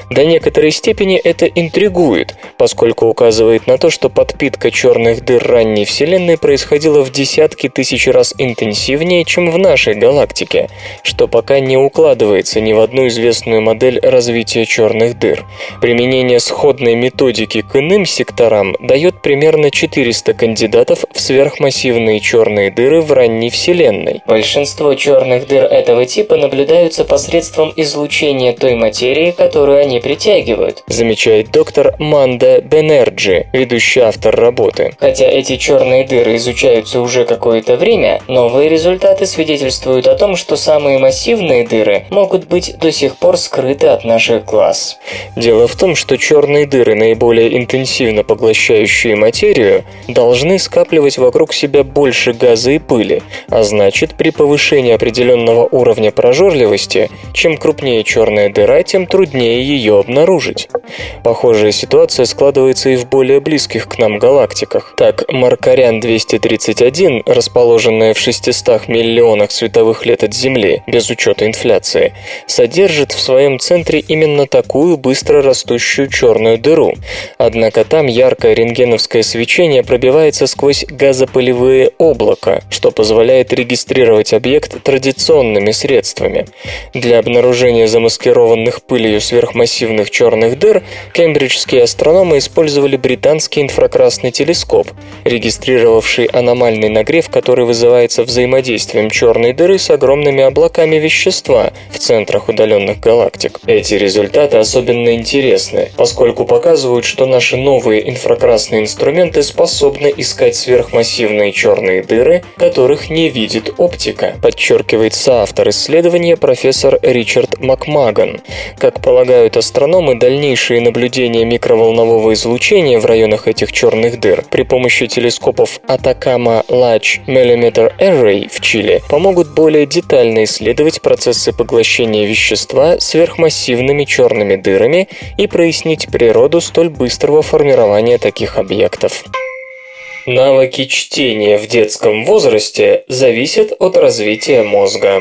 До некоторой степени это интригует, поскольку указывает на то, что подпитка черных дыр ранней Вселенной происходила в десятки тысяч раз интенсивнее, чем в нашей галактике, что пока не укладывается ни в одну известную модель развития черных дыр. Применение сходной методики к иным секторам дает примерно 400 кандидатов в сверхмассивные черные дыры в ранней Вселенной. Большинство черных дыр этого типа наблюдаются посредством излучения той материи, которую они притягивают, замечает доктор Манда Бенерджи, ведущий автор работы. Хотя эти черные дыры изучаются уже какое-то время, новые результаты свидетельствуют о том, что самые массивные дыры могут быть до сих пор скрыты от наших глаз. Дело в том, что черные дыры, наиболее интенсивно поглощающие материю, должны скапливать вокруг себя больше газа и пыли, а значит, при повышении определенного уровня прожорливости, чем крупнее черная дыра, тем труднее ее обнаружить. Похожая ситуация складывается и в более близких к нам галактиках. Так, Маркарян-231, расположенная в 600 миллионах световых лет от Земли, без учета инфляции, содержит в своем центре именно такую быстро растущую черную дыру. Однако там яркое рентгеновское свечение пробивается сквозь газопылевые облака, что позволяет регистрировать объект традиционными средствами. Для обнаружения замаскированных пылью сверхмассивных черных дыр кембриджские астрономы использовали британский инфракрасный телескоп, регистрировавший аномальный нагрев, который вызывается взаимодействием черной дыры с огромными облаками вещества в центрах удаленных галактик. Эти результаты особенно интересны, поскольку показывают, что наши новые инфракрасные инструменты способны искать сверхмассивные черные дыры, которых не видит оптика, подчеркивает соавтор исследования профессор Ричард Макмаган. Как полагают астрономы, дальнейшие наблюдения микроволнового излучения в районах этих черных дыр при помощи телескопов Atacama Large Millimeter Array в Чили помогут более детально исследовать процессы поглощения вещества сверхмассивными черными дырами и прояснить природу столь быстрого формирования таких объектов. Навыки чтения в детском возрасте зависят от развития мозга.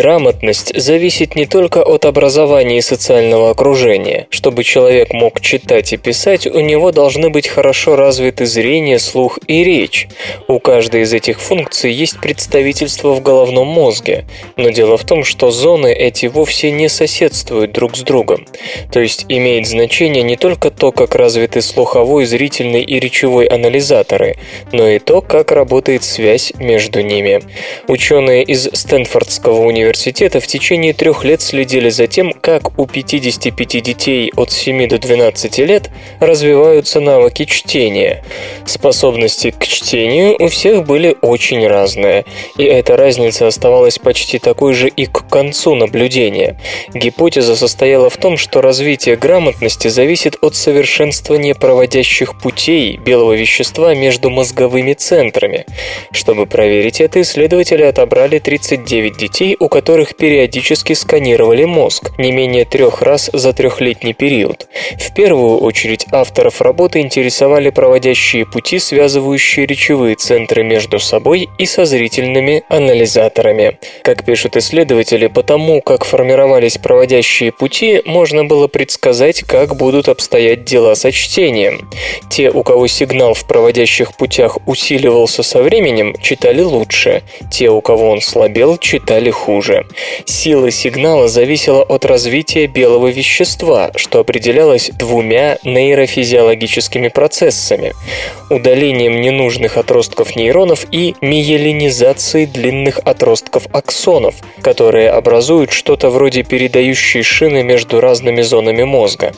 Грамотность зависит не только от образования и социального окружения. Чтобы человек мог читать и писать, у него должны быть хорошо развиты зрение, слух и речь. У каждой из этих функций есть представительство в головном мозге. Но дело в том, что зоны эти вовсе не соседствуют друг с другом. То есть имеет значение не только то, как развиты слуховой, зрительный и речевой анализаторы, но и то, как работает связь между ними. Ученые из Стэнфордского университета в течение трех лет следили за тем, как у 55 детей от 7 до 12 лет развиваются навыки чтения. Способности к чтению у всех были очень разные, и эта разница оставалась почти такой же и к концу наблюдения. Гипотеза состояла в том, что развитие грамотности зависит от совершенствования проводящих путей белого вещества между мозговыми центрами. Чтобы проверить это, исследователи отобрали 39 детей, у которых периодически сканировали мозг не менее трех раз за трехлетний период. В первую очередь авторов работы интересовали проводящие пути, связывающие речевые центры между собой и со зрительными анализаторами. Как пишут исследователи, потому как формировались проводящие пути, можно было предсказать, как будут обстоять дела со чтением. Те, у кого сигнал в проводящих путях усиливался со временем, читали лучше. Те, у кого он слабел, читали хуже хуже. Сила сигнала зависела от развития белого вещества, что определялось двумя нейрофизиологическими процессами – удалением ненужных отростков нейронов и миелинизацией длинных отростков аксонов, которые образуют что-то вроде передающей шины между разными зонами мозга.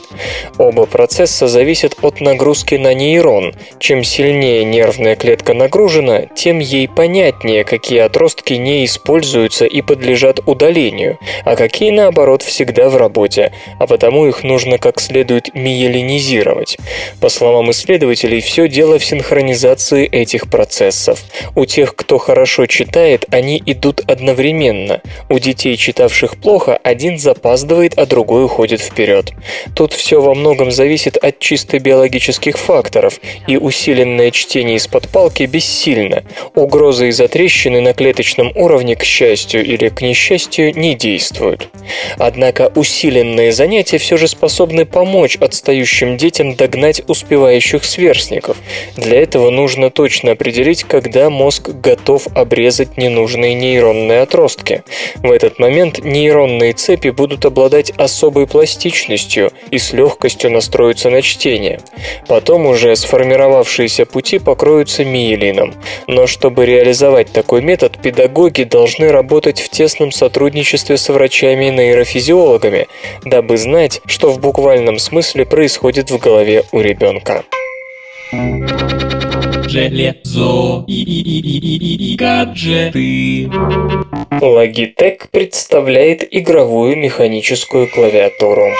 Оба процесса зависят от нагрузки на нейрон. Чем сильнее нервная клетка нагружена, тем ей понятнее, какие отростки не используются и подлежат подлежат удалению, а какие, наоборот, всегда в работе, а потому их нужно как следует миелинизировать. По словам исследователей, все дело в синхронизации этих процессов. У тех, кто хорошо читает, они идут одновременно. У детей, читавших плохо, один запаздывает, а другой уходит вперед. Тут все во многом зависит от чисто биологических факторов, и усиленное чтение из-под палки бессильно. Угроза из-за трещины на клеточном уровне, к счастью или к несчастью, не действуют. Однако усиленные занятия все же способны помочь отстающим детям догнать успевающих сверстников. Для этого нужно точно определить, когда мозг готов обрезать ненужные нейронные отростки. В этот момент нейронные цепи будут обладать особой пластичностью и с легкостью настроиться на чтение. Потом уже сформировавшиеся пути покроются миелином. Но чтобы реализовать такой метод, педагоги должны работать в тесном сотрудничестве с врачами и нейрофизиологами, дабы знать, что в буквальном смысле происходит в голове у ребенка. Железо и, и, и, и, и, и гаджеты. Logitech представляет игровую механическую клавиатуру.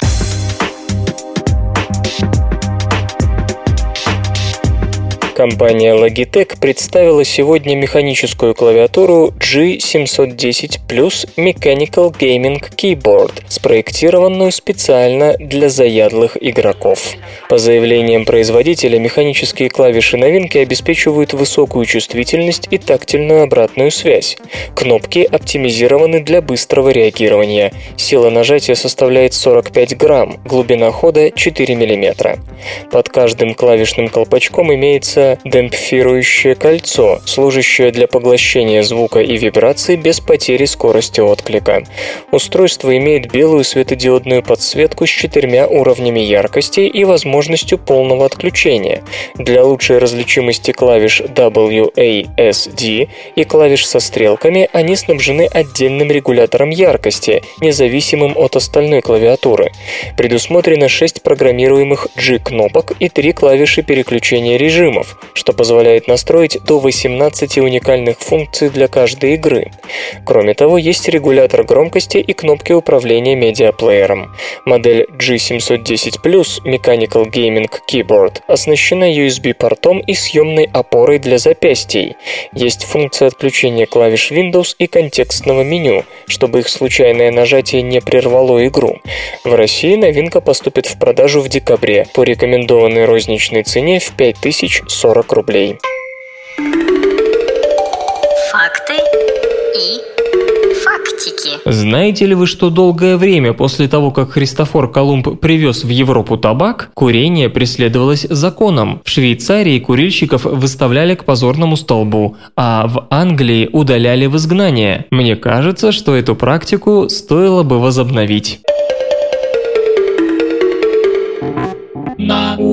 Компания Logitech представила сегодня механическую клавиатуру G710 Plus Mechanical Gaming Keyboard, спроектированную специально для заядлых игроков. По заявлениям производителя, механические клавиши новинки обеспечивают высокую чувствительность и тактильную обратную связь. Кнопки оптимизированы для быстрого реагирования. Сила нажатия составляет 45 грамм, глубина хода 4 мм. Под каждым клавишным колпачком имеется демпфирующее кольцо, служащее для поглощения звука и вибраций без потери скорости отклика. Устройство имеет белую светодиодную подсветку с четырьмя уровнями яркости и возможностью полного отключения. Для лучшей различимости клавиш WASD и клавиш со стрелками они снабжены отдельным регулятором яркости, независимым от остальной клавиатуры. Предусмотрено 6 программируемых G-кнопок и 3 клавиши переключения режимов, что позволяет настроить до 18 уникальных функций для каждой игры. Кроме того, есть регулятор громкости и кнопки управления медиаплеером. Модель G710 Plus Mechanical Gaming Keyboard оснащена USB-портом и съемной опорой для запястий. Есть функция отключения клавиш Windows и контекстного меню, чтобы их случайное нажатие не прервало игру. В России новинка поступит в продажу в декабре по рекомендованной розничной цене в 5040 40 рублей. Факты и фактики. Знаете ли вы, что долгое время после того, как Христофор Колумб привез в Европу табак, курение преследовалось законом. В Швейцарии курильщиков выставляли к позорному столбу, а в Англии удаляли в изгнание. Мне кажется, что эту практику стоило бы возобновить.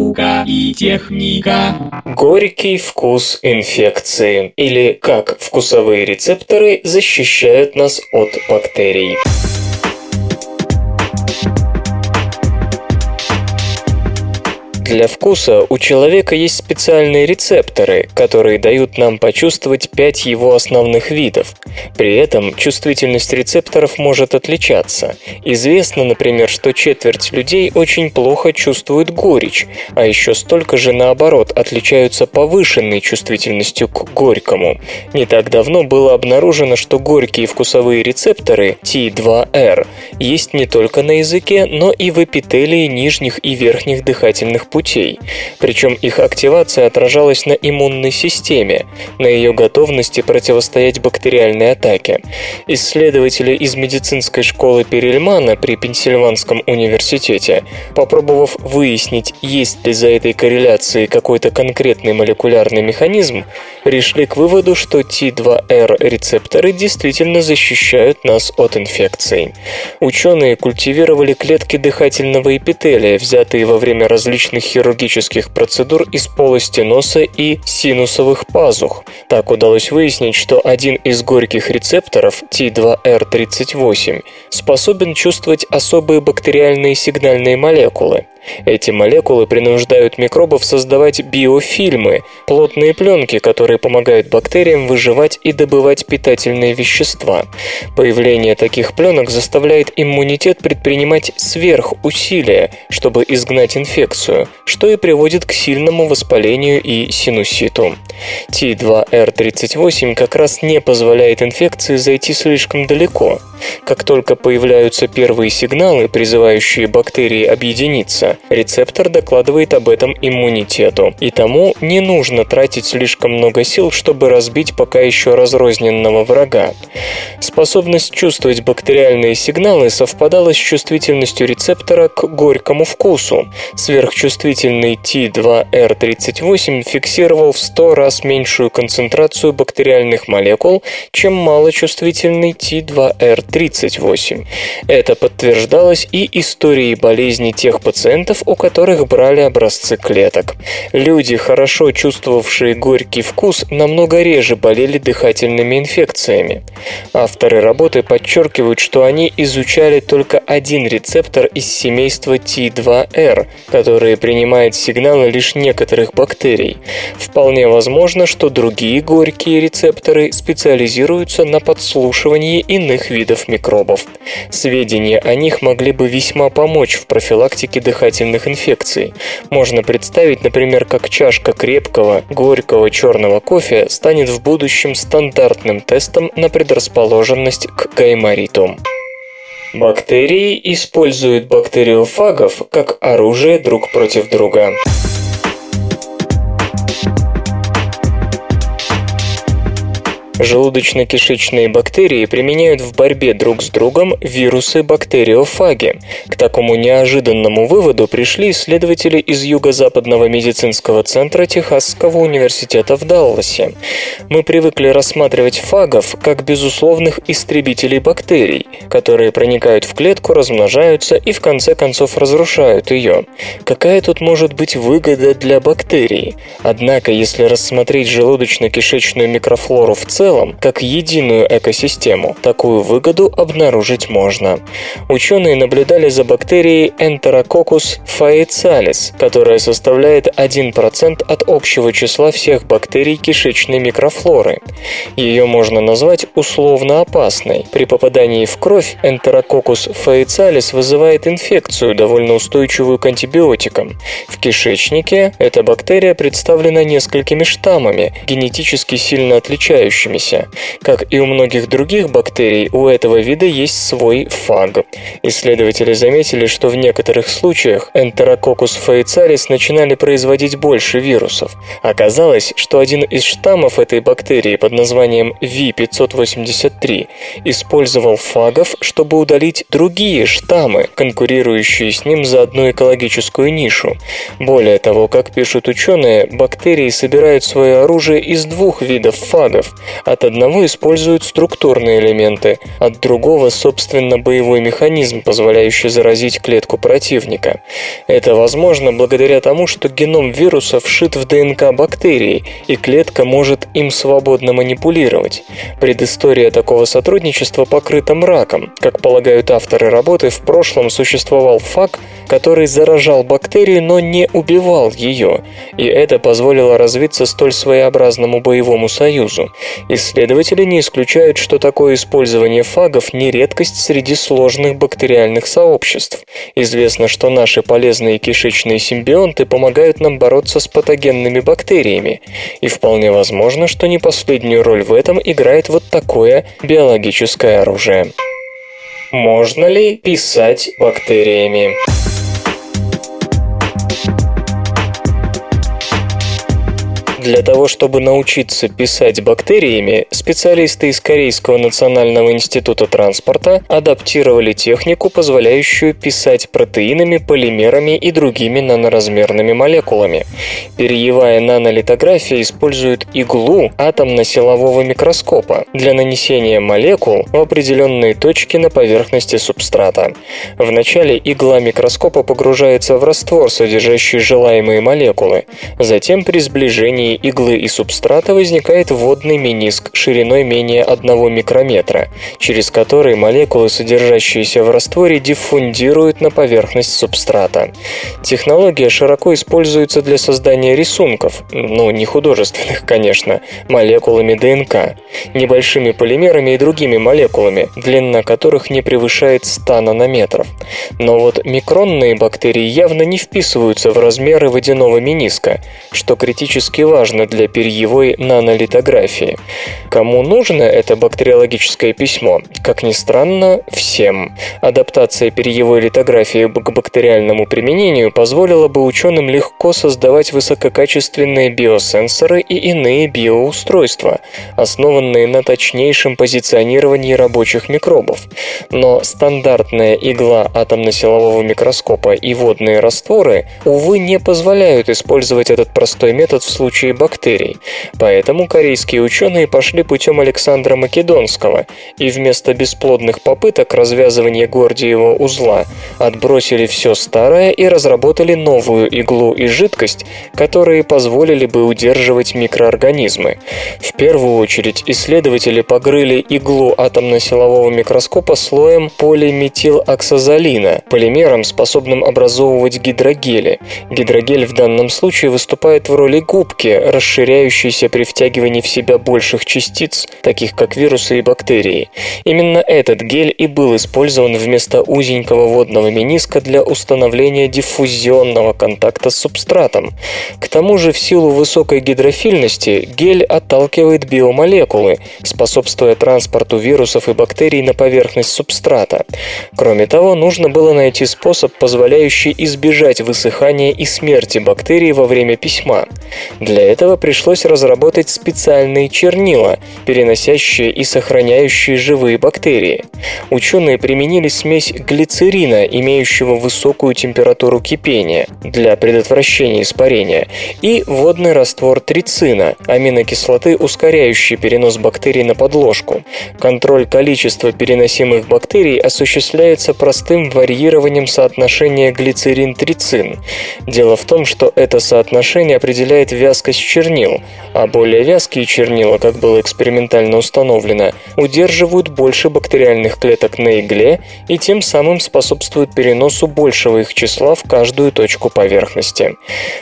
Наука и техника. Горький вкус инфекции или как вкусовые рецепторы защищают нас от бактерий. Для вкуса у человека есть специальные рецепторы, которые дают нам почувствовать пять его основных видов. При этом чувствительность рецепторов может отличаться. Известно, например, что четверть людей очень плохо чувствуют горечь, а еще столько же наоборот отличаются повышенной чувствительностью к горькому. Не так давно было обнаружено, что горькие вкусовые рецепторы T2R есть не только на языке, но и в эпителии нижних и верхних дыхательных путей путей. Причем их активация отражалась на иммунной системе, на ее готовности противостоять бактериальной атаке. Исследователи из медицинской школы Перельмана при Пенсильванском университете, попробовав выяснить, есть ли за этой корреляцией какой-то конкретный молекулярный механизм, пришли к выводу, что T2R рецепторы действительно защищают нас от инфекций. Ученые культивировали клетки дыхательного эпителия, взятые во время различных хирургических процедур из полости носа и синусовых пазух. Так удалось выяснить, что один из горьких рецепторов T2R38 способен чувствовать особые бактериальные сигнальные молекулы. Эти молекулы принуждают микробов создавать биофильмы, плотные пленки, которые помогают бактериям выживать и добывать питательные вещества. Появление таких пленок заставляет иммунитет предпринимать сверхусилия, чтобы изгнать инфекцию, что и приводит к сильному воспалению и синуситу. T2R38 как раз не позволяет инфекции зайти слишком далеко. Как только появляются первые сигналы, призывающие бактерии объединиться, рецептор докладывает об этом иммунитету, и тому не нужно тратить слишком много сил, чтобы разбить пока еще разрозненного врага. Способность чувствовать бактериальные сигналы совпадала с чувствительностью рецептора к горькому вкусу. Сверхчувствительный T2R38 фиксировал в 100 раз меньшую концентрацию бактериальных молекул, чем малочувствительный T2R38. Это подтверждалось и историей болезни тех пациентов, у которых брали образцы клеток. Люди, хорошо чувствовавшие горький вкус, намного реже болели дыхательными инфекциями. Авторы работы подчеркивают, что они изучали только один рецептор из семейства T2R, который принимает сигналы лишь некоторых бактерий. Вполне возможно, что другие горькие рецепторы специализируются на подслушивании иных видов микробов. Сведения о них могли бы весьма помочь в профилактике дыхательных инфекций. Можно представить, например, как чашка крепкого, горького черного кофе станет в будущем стандартным тестом на предрасположенность к гаймориту. Бактерии используют бактериофагов как оружие друг против друга. Желудочно-кишечные бактерии применяют в борьбе друг с другом вирусы-бактериофаги. К такому неожиданному выводу пришли исследователи из Юго-Западного медицинского центра Техасского университета в Далласе. Мы привыкли рассматривать фагов как безусловных истребителей бактерий, которые проникают в клетку, размножаются и в конце концов разрушают ее. Какая тут может быть выгода для бактерий? Однако, если рассмотреть желудочно-кишечную микрофлору в целом, целом, как единую экосистему, такую выгоду обнаружить можно. Ученые наблюдали за бактерией Enterococcus faecalis, которая составляет 1% от общего числа всех бактерий кишечной микрофлоры. Ее можно назвать условно опасной. При попадании в кровь Enterococcus faecalis вызывает инфекцию, довольно устойчивую к антибиотикам. В кишечнике эта бактерия представлена несколькими штаммами, генетически сильно отличающимися оставшиеся. Как и у многих других бактерий, у этого вида есть свой фаг. Исследователи заметили, что в некоторых случаях Enterococcus faecalis начинали производить больше вирусов. Оказалось, что один из штаммов этой бактерии под названием V583 использовал фагов, чтобы удалить другие штаммы, конкурирующие с ним за одну экологическую нишу. Более того, как пишут ученые, бактерии собирают свое оружие из двух видов фагов, от одного используют структурные элементы, от другого, собственно, боевой механизм, позволяющий заразить клетку противника. Это возможно благодаря тому, что геном вируса вшит в ДНК бактерии, и клетка может им свободно манипулировать. Предыстория такого сотрудничества покрыта мраком. Как полагают авторы работы, в прошлом существовал фак, который заражал бактерию, но не убивал ее, и это позволило развиться столь своеобразному боевому союзу. Исследователи не исключают, что такое использование фагов не редкость среди сложных бактериальных сообществ. Известно, что наши полезные кишечные симбионты помогают нам бороться с патогенными бактериями, и вполне возможно, что не последнюю роль в этом играет вот такое биологическое оружие. Можно ли писать бактериями? Для того, чтобы научиться писать бактериями, специалисты из Корейского национального института транспорта адаптировали технику, позволяющую писать протеинами, полимерами и другими наноразмерными молекулами. Перьевая нанолитография использует иглу атомно-силового микроскопа для нанесения молекул в определенные точки на поверхности субстрата. Вначале игла микроскопа погружается в раствор, содержащий желаемые молекулы. Затем при сближении соединении иглы и субстрата возникает водный мениск шириной менее 1 микрометра, через который молекулы, содержащиеся в растворе, диффундируют на поверхность субстрата. Технология широко используется для создания рисунков, ну, не художественных, конечно, молекулами ДНК, небольшими полимерами и другими молекулами, длина которых не превышает 100 нанометров. Но вот микронные бактерии явно не вписываются в размеры водяного мениска, что критически важно важно для перьевой нанолитографии. Кому нужно это бактериологическое письмо? Как ни странно, всем. Адаптация перьевой литографии к бактериальному применению позволила бы ученым легко создавать высококачественные биосенсоры и иные биоустройства, основанные на точнейшем позиционировании рабочих микробов. Но стандартная игла атомно-силового микроскопа и водные растворы, увы, не позволяют использовать этот простой метод в случае бактерий. Поэтому корейские ученые пошли путем Александра Македонского и вместо бесплодных попыток развязывания Гордиева узла отбросили все старое и разработали новую иглу и жидкость, которые позволили бы удерживать микроорганизмы. В первую очередь исследователи погрыли иглу атомно-силового микроскопа слоем полиметилоксазолина, полимером, способным образовывать гидрогели. Гидрогель в данном случае выступает в роли губки, расширяющейся при втягивании в себя больших частиц, таких как вирусы и бактерии. Именно этот гель и был использован вместо узенького водного мениска для установления диффузионного контакта с субстратом. К тому же в силу высокой гидрофильности гель отталкивает биомолекулы, способствуя транспорту вирусов и бактерий на поверхность субстрата. Кроме того, нужно было найти способ, позволяющий избежать высыхания и смерти бактерий во время письма. Для этого пришлось разработать специальные чернила, переносящие и сохраняющие живые бактерии. Ученые применили смесь глицерина, имеющего высокую температуру кипения, для предотвращения испарения, и водный раствор трицина, аминокислоты, ускоряющие перенос бактерий на подложку. Контроль количества переносимых бактерий осуществляется простым варьированием соотношения глицерин-трицин. Дело в том, что это соотношение определяет вязкость чернил, а более вязкие чернила, как было экспериментально установлено, удерживают больше бактериальных клеток на игле и тем самым способствуют переносу большего их числа в каждую точку поверхности.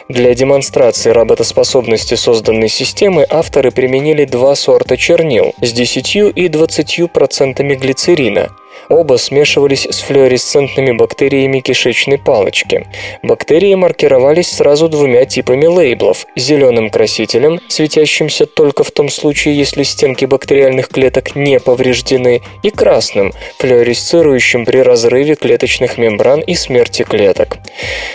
Для демонстрации работоспособности созданной системы авторы применили два сорта чернил с 10 и 20% глицерина – Оба смешивались с флуоресцентными бактериями кишечной палочки. Бактерии маркировались сразу двумя типами лейблов – зеленым красителем, светящимся только в том случае, если стенки бактериальных клеток не повреждены, и красным, флуоресцирующим при разрыве клеточных мембран и смерти клеток.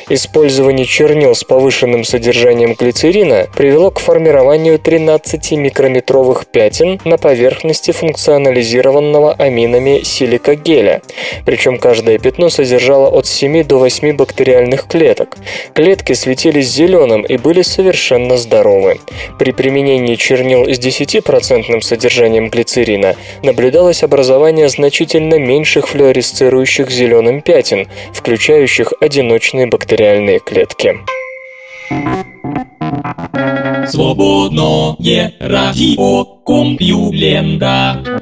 Использование чернил с повышенным содержанием глицерина привело к формированию 13 микрометровых пятен на поверхности функционализированного аминами силика геля. Причем каждое пятно содержало от 7 до 8 бактериальных клеток. Клетки светились зеленым и были совершенно здоровы. При применении чернил с 10% содержанием глицерина наблюдалось образование значительно меньших флуоресцирующих зеленым пятен, включающих одиночные бактериальные клетки. Свободное радио Компьюлента.